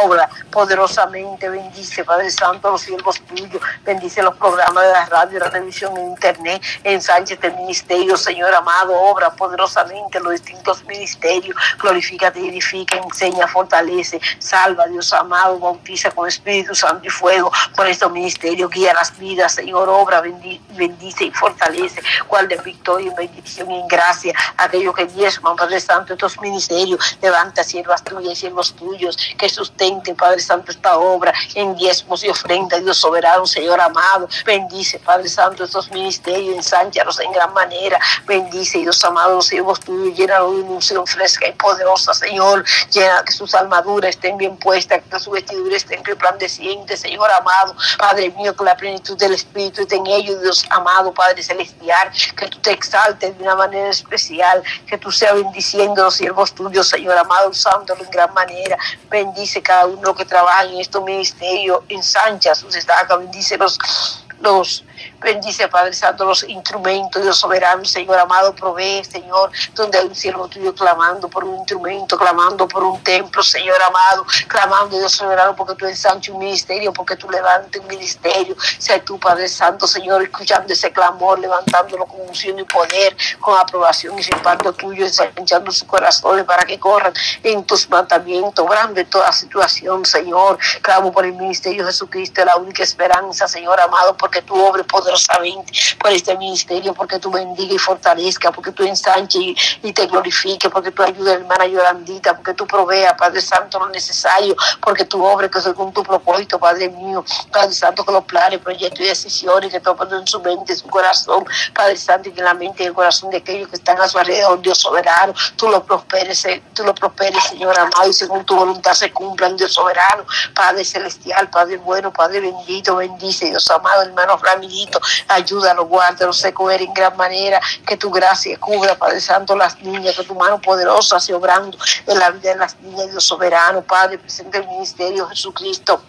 obra poderosamente, bendice, Padre Santo, los siervos tuyos, bendice los programas de la radio y la televisión en internet, ensanche este ministerio, Señor amado, obra poderosamente los distintos ministerios, glorifícate, edifica, enseña, fortalece, salva, Dios amado, bautiza con Espíritu Santo y fuego por estos ministerios, guía las vidas, Señor, obra, bendice y fortalece, cual de victoria, en bendición y en gracia, aquellos que diezman, Padre Santo, estos ministerios, levanta siervas tuyas y siervos tuyos, que sustenten, Padre Santo, esta obra en diezmos y ofrenda, Dios soberano, Señor amado, bendice, Padre Santo, estos ministerios, ensánchalos en gran manera. Bendice, Dios amado, los siervos tuyos, llénalos de unción fresca y poderosa, Señor. Llena que sus armaduras estén bien puestas, que sus vestiduras estén resplandecientes, Señor amado. Padre mío, que la plenitud del Espíritu esté en ellos, Dios amado, Padre celestial. Que tú te exaltes de una manera especial, que tú seas bendiciendo a los siervos tuyos, Señor amado, usándolo en gran manera. Bendice cada uno que trabaja en estos ministerios, ensancha sus estacas, bendice los bendice, Padre Santo, los instrumentos, Dios soberano, Señor amado, provee, Señor, donde hay un siervo tuyo clamando por un instrumento, clamando por un templo, Señor amado, clamando, Dios soberano, porque tú ensanches un ministerio, porque tú levantes un ministerio, sea tú, Padre Santo, Señor, escuchando ese clamor, levantándolo con unción y poder, con aprobación y sin parto tuyo, ensanchando sus corazones para que corran en tus mandamientos, grande toda situación, Señor, clamo por el ministerio de Jesucristo, la única esperanza, Señor amado, porque tú obres poderosamente por este ministerio, porque tú bendiga y fortalezca, porque tú ensanche y, te glorifique, porque tú ayudes a hermana Yorandita, porque tú proveas, Padre Santo, lo necesario, porque tú obres que según tu propósito, Padre mío, Padre Santo, que los planes, proyectos y decisiones que toman en su mente, en su corazón, Padre Santo, y en la mente y el corazón de aquellos que están a su alrededor, Dios soberano, tú lo prosperes, eh, tú lo prosperes, Señor amado, y según tu voluntad se cumplan, Dios soberano, Padre celestial, Padre bueno, Padre bendito, bendice, Dios amado, hermano Ramírito, ayúdalo, guárdalo, se coger en gran manera, que tu gracia cubra, Padre Santo, las niñas, que tu mano poderosa se obrando en la vida de las niñas, Dios soberano, Padre, presente el ministerio Jesucristo.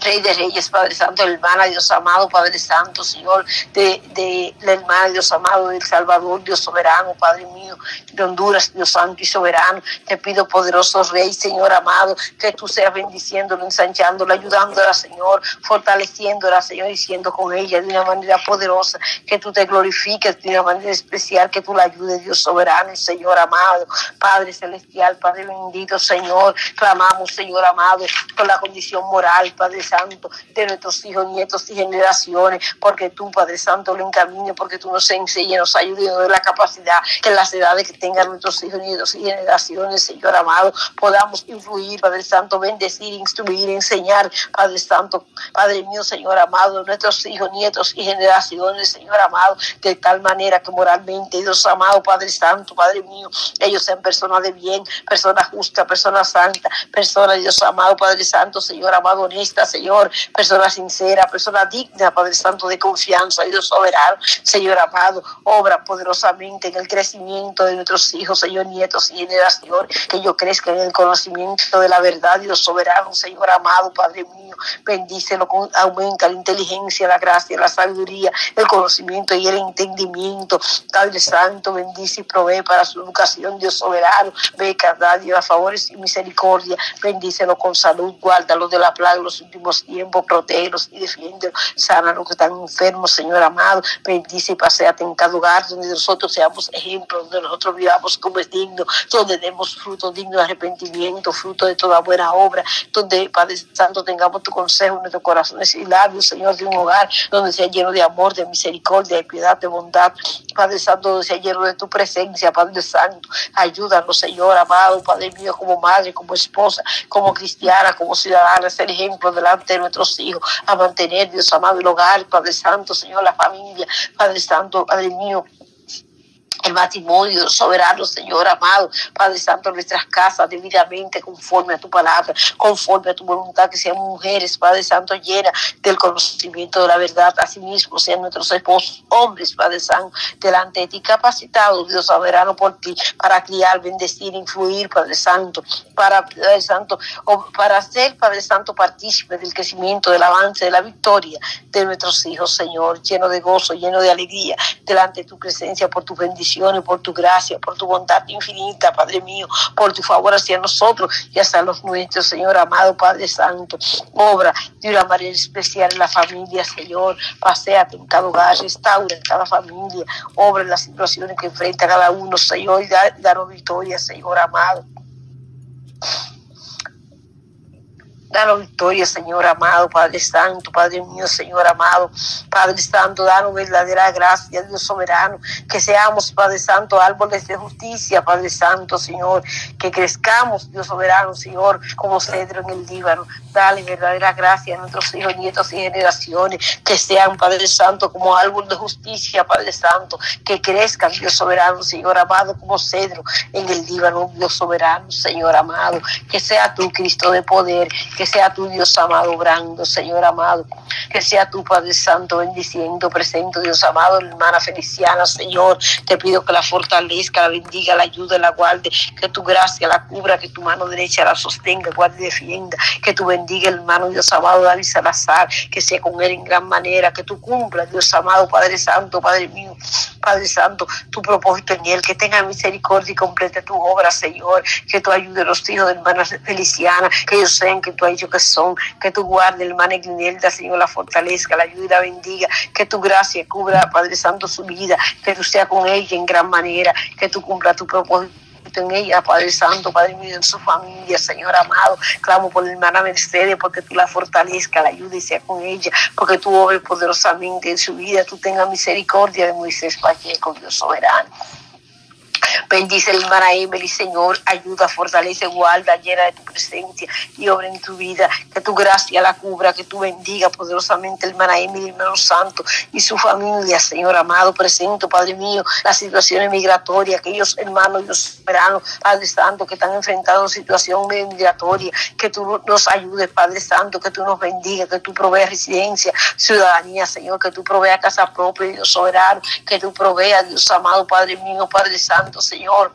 Rey de Reyes, Padre Santo, hermana Dios amado, Padre Santo, Señor, de, de la hermana Dios amado del Salvador, Dios soberano, Padre mío, de Honduras, Dios Santo y soberano. Te pido, poderoso Rey, Señor amado, que tú seas bendiciéndola, ensanchándola, ayudándola, Señor, fortaleciéndola, Señor, y siendo con ella de una manera poderosa, que tú te glorifiques de una manera especial, que tú la ayudes, Dios soberano, Señor amado, Padre celestial, Padre bendito, Señor, clamamos, Señor amado, por la condición moral, Padre Santo, de nuestros hijos, nietos y generaciones, porque tú, Padre Santo, lo encamines, porque tú nos enseñes, nos ayudes, nos la capacidad que las edades que tengan nuestros hijos, nietos y generaciones, Señor amado, podamos influir, Padre Santo, bendecir, instruir, enseñar, Padre Santo, Padre mío, Señor amado, nuestros hijos, nietos y generaciones, Señor amado, de tal manera que moralmente, Dios amado, Padre Santo, Padre mío, ellos sean personas de bien, personas justas, personas santas, personas, Dios amado, Padre Santo, Señor amado, honesta, Señor, persona sincera, persona digna, Padre Santo, de confianza, Dios soberano, Señor amado, obra poderosamente en el crecimiento de nuestros hijos, Señor, nietos y generación, que ellos crezcan en el conocimiento de la verdad, Dios soberano, Señor amado, Padre mío, bendícelo, aumenta la inteligencia, la gracia, la sabiduría, el conocimiento y el entendimiento, Padre Santo, bendice y provee para su educación, Dios soberano, beca, a favores y misericordia, bendícelo con salud, guárdalo de la plaga, los últimos los tiempos, protégelos y defiéndelos. Sana los que están enfermos, Señor amado. Bendice y paseate en cada lugar donde nosotros seamos ejemplos, donde nosotros vivamos como es digno, donde demos fruto digno de arrepentimiento, fruto de toda buena obra, donde, Padre Santo, tengamos tu consejo en nuestros corazones y labios, Señor, de un hogar donde sea lleno de amor, de misericordia, de piedad, de bondad. Padre Santo, donde sea lleno de tu presencia, Padre Santo. Ayúdanos, Señor amado, Padre mío, como madre, como esposa, como cristiana, como ciudadana, ser ejemplo delante de nuestros hijos, a mantener, Dios amado, el hogar, Padre Santo, Señor, la familia, Padre Santo, Padre mío, el matrimonio soberano, Señor amado, Padre Santo, nuestras casas debidamente conforme a tu palabra, conforme a tu voluntad, que sean mujeres, Padre Santo, llenas del conocimiento de la verdad, asimismo sean nuestros esposos, hombres, Padre Santo, delante de ti, capacitados, Dios soberano, por ti, para criar, bendecir, influir, Padre Santo, para, Padre Santo, para ser, Padre Santo, partícipe del crecimiento, del avance, de la victoria de nuestros hijos, Señor, lleno de gozo, lleno de alegría, delante de tu presencia, por tu bendición por tu gracia, por tu bondad infinita, Padre mío, por tu favor hacia nosotros y hasta los nuestros, Señor amado, Padre Santo. Obra de una manera especial en la familia, Señor. Paseate en cada hogar, restaura en cada familia, obra en las situaciones que enfrenta cada uno, Señor, y danos victoria, Señor amado. Danos victoria, Señor amado, Padre Santo, Padre mío, Señor amado, Padre Santo, danos verdadera gracia, Dios soberano, que seamos, Padre Santo, árboles de justicia, Padre Santo, Señor, que crezcamos, Dios soberano, Señor, como cedro en el Líbano. Dale verdadera gracia a nuestros hijos, nietos y generaciones, que sean, Padre Santo, como árbol de justicia, Padre Santo, que crezcan, Dios soberano, Señor amado, como cedro en el Líbano, Dios soberano, Señor amado, que sea tu Cristo de poder, que sea tu Dios amado obrando, Señor amado. Que sea tu Padre Santo bendiciendo, presente, Dios amado, hermana Feliciana, Señor. Te pido que la fortalezca, la bendiga, la ayude, la guarde. Que tu gracia la cubra, que tu mano derecha la sostenga, guarde y defienda. Que tu bendiga, hermano Dios amado, David Salazar. Que sea con él en gran manera. Que tú cumplas, Dios amado, Padre Santo, Padre mío. Padre Santo, tu propósito en él, que tenga misericordia y complete tu obra, Señor, que tú ayudes a los hijos de hermana Feliciana, que ellos sean que tú dicho que son, que tú guardes, hermana Grinelda, Señor, la fortalezca, la ayuda y la bendiga, que tu gracia cubra, Padre Santo, su vida, que tú seas con ella en gran manera, que tú cumpla tu propósito en ella, Padre Santo, Padre mío, en su familia, Señor amado. Clamo por la hermana Mercedes, porque tú la fortalezca, la ayudes y sea con ella, porque tú obres poderosamente en su vida, tú tengas misericordia de Moisés Pacheco, Dios soberano. Bendice el hermana Emily, Señor, ayuda, fortalece, guarda, llena de tu presencia y obra en tu vida. Que tu gracia la cubra, que tú bendiga poderosamente el hermana Emily, hermano santo y su familia, Señor amado, presento, Padre mío, las situaciones migratorias, aquellos hermanos y los soberanos, Padre Santo, que están enfrentando situación migratoria, que tú nos ayudes, Padre Santo, que tú nos bendiga, que tú proveas residencia, ciudadanía, Señor, que tú proveas casa propia, Dios soberano, que tú proveas, Dios amado, Padre mío, Padre Santo, Señor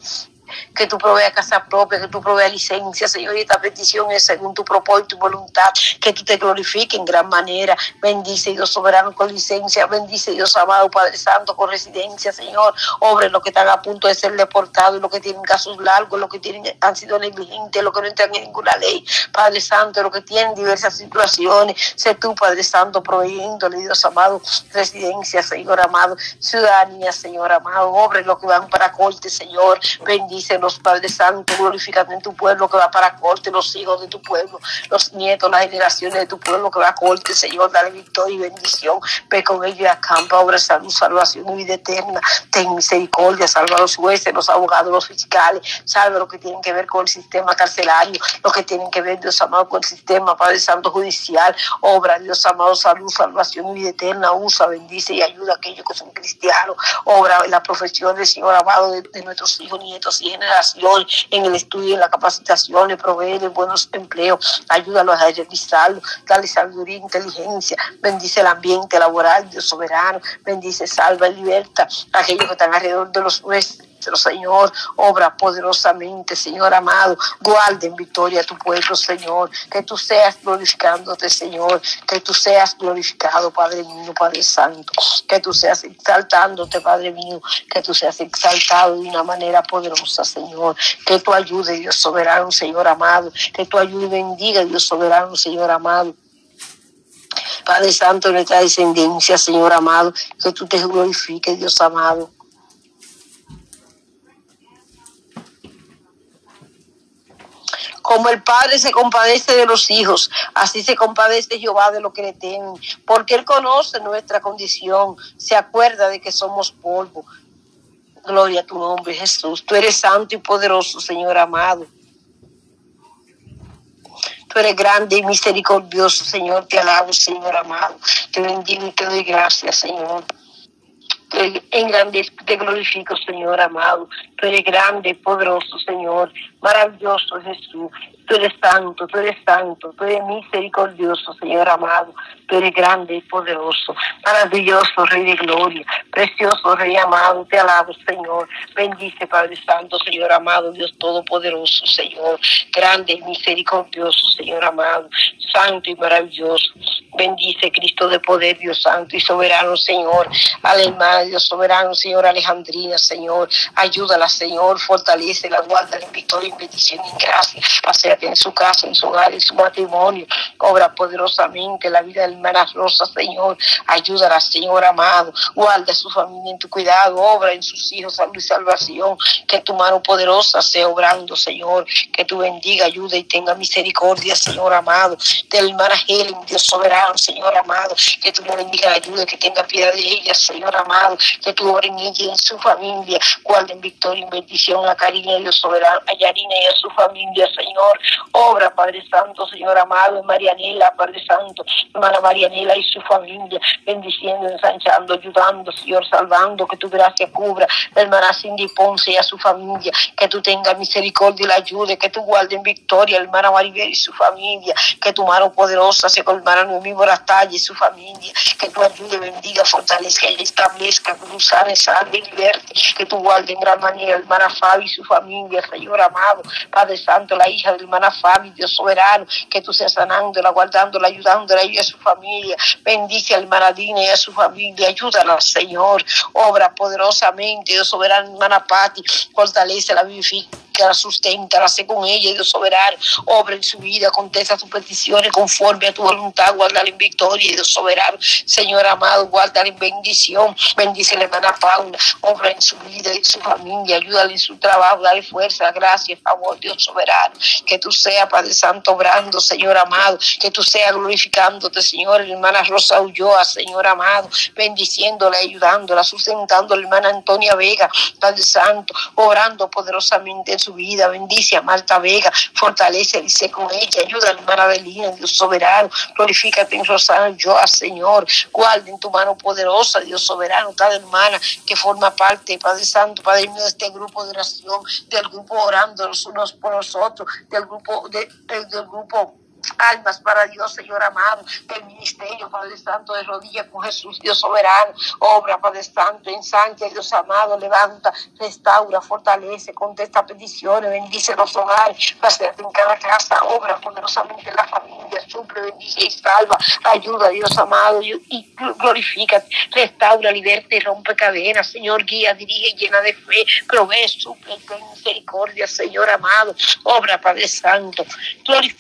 que tú proveas casa propia, que tú proveas licencia, Señor, y esta petición es según tu propósito y voluntad, que tú te glorifiques en gran manera. Bendice Dios soberano con licencia, bendice Dios amado, Padre Santo, con residencia, Señor. Obre los que están a punto de ser deportados, los que tienen casos largos, los que tienen, han sido negligentes, los que no entran en ninguna ley, Padre Santo, los que tienen diversas situaciones. Sé tú, Padre Santo, proveyéndole, Dios amado, residencia, Señor amado, ciudadanía, Señor amado. Obre los que van para corte, Señor. Bendice Dice los Padres Santos, glorificate en tu pueblo que va para corte, los hijos de tu pueblo, los nietos, las generaciones de tu pueblo que va a corte, Señor, dale victoria y bendición. Ve con ellos y acampa, obra salud, salvación y vida eterna. Ten misericordia, salva a los jueces, los abogados, los fiscales, salva lo que tienen que ver con el sistema carcelario, lo que tienen que ver, Dios amado, con el sistema, Padre Santo Judicial, obra, Dios amado, salud, salvación y vida eterna, usa, bendice y ayuda a aquellos que son cristianos, obra en la profesión del Señor amado de, de nuestros hijos, nietos generación, en el estudio, en la capacitación, le provee de buenos empleos, ayúdalos a realizarlo, dale sabiduría, inteligencia, bendice el ambiente laboral, Dios soberano, bendice, salva liberta a aquellos que están alrededor de los nuestros Señor, obra poderosamente, Señor amado, guarde en victoria a tu pueblo, Señor, que tú seas glorificándote, Señor, que tú seas glorificado, Padre mío, Padre Santo, que tú seas exaltándote, Padre mío, que tú seas exaltado de una manera poderosa, Señor, que tú ayude, Dios soberano, Señor amado, que tú ayude, bendiga, Dios soberano, Señor amado Padre Santo, nuestra descendencia, Señor amado, que tú te glorifiques, Dios amado. Como el Padre se compadece de los hijos, así se compadece Jehová de lo que le temen, porque Él conoce nuestra condición, se acuerda de que somos polvo. Gloria a tu nombre, Jesús. Tú eres santo y poderoso, Señor amado. Tú eres grande y misericordioso, Señor. Te alabo, Señor amado. Te bendigo y te doy gracias, Señor. En grande te glorifico, Señor amado. Tú eres grande, poderoso, Señor. Maravilloso, Jesús. Tú eres santo, tú eres santo, tú eres misericordioso, Señor amado. Tú eres grande y poderoso, maravilloso, Rey de gloria, precioso, Rey amado. Te alabo, Señor. Bendice, Padre Santo, Señor amado, Dios Todopoderoso, Señor. Grande y misericordioso, Señor amado. Santo y maravilloso. Bendice, Cristo de poder, Dios Santo y soberano, Señor. Al Dios soberano, Señor Alejandrina, Señor. Ayúdala, Señor. Fortalece la guarda en victoria, bendición y gracia en su casa, en su hogar, en su matrimonio. Obra poderosamente la vida de hermana Rosa, Señor. Ayúdala, Señor amado. Guarda su familia en tu cuidado. Obra en sus hijos, salud y salvación. Que tu mano poderosa sea obrando, Señor. Que tu bendiga, ayuda y tenga misericordia, Señor amado. De la hermana Helen, Dios soberano, Señor amado. Que tu bendiga, ayuda, que tenga piedad de ella, Señor amado. Que tu ore en ella y en su familia. Guarda en victoria y bendición a Karina, Dios soberano, a Y a su familia, Señor. Obra, Padre Santo, Señor amado, en Marianela, Padre Santo, hermana Marianela y su familia, bendiciendo, ensanchando, ayudando, Señor, salvando, que tu gracia cubra, la hermana Cindy Ponce y a su familia, que tú tengas misericordia y la ayude, que tú guardes en victoria, hermana Maribel y su familia, que tu mano poderosa se colmara en Borastalla y su familia, que tu ayude, bendiga, fortalezca y establezca, que tú liberte, que tú guardes en gran manera, hermana Fabi y su familia, Señor amado, Padre Santo, la hija del hermana Fabi, Dios soberano, que tú seas sanándola, guardándola, ayudándola y a su familia. Bendice a hermana Dina y a su familia, ayúdala, Señor. Obra poderosamente, Dios soberano, hermana Pati, fortalece la vivifica la sustenta, la sé con ella, Dios soberano, obra en su vida, contesta sus peticiones conforme a tu voluntad, guárdala en victoria, Dios soberano, Señor amado, guárdala en bendición, bendice la hermana Paula, obra en su vida y en su familia, ayúdale en su trabajo, dale fuerza, gracia, favor, Dios soberano, que tú seas, Padre Santo, obrando, Señor amado, que tú seas glorificándote, Señor, hermana Rosa Ulloa, Señor amado, bendiciéndola, ayudándola, sustentando a la hermana Antonia Vega, Padre Santo, orando poderosamente en su vida, bendice a Marta Vega, fortalece, dice con ella, ayuda a la hermana Adelina, Dios soberano, glorifícate en Rosana Joa, Señor, guarda en tu mano poderosa, Dios soberano, cada hermana que forma parte, Padre Santo, Padre mío, de este grupo de oración, del grupo orando los unos por los otros, del grupo, de, del, del grupo almas para Dios, Señor amado, el ministerio, Padre Santo, de rodillas con Jesús, Dios soberano, obra, Padre Santo, ensancha, Dios amado, levanta, restaura, fortalece, contesta peticiones, bendice los hogares, hacerte en cada casa, obra poderosamente en la familia, suple, bendice y salva, ayuda, Dios amado, y glorifica, restaura, liberta y rompe cadenas, Señor, guía, dirige, llena de fe, provee, suple, ten misericordia, Señor amado, obra, Padre Santo, glorifica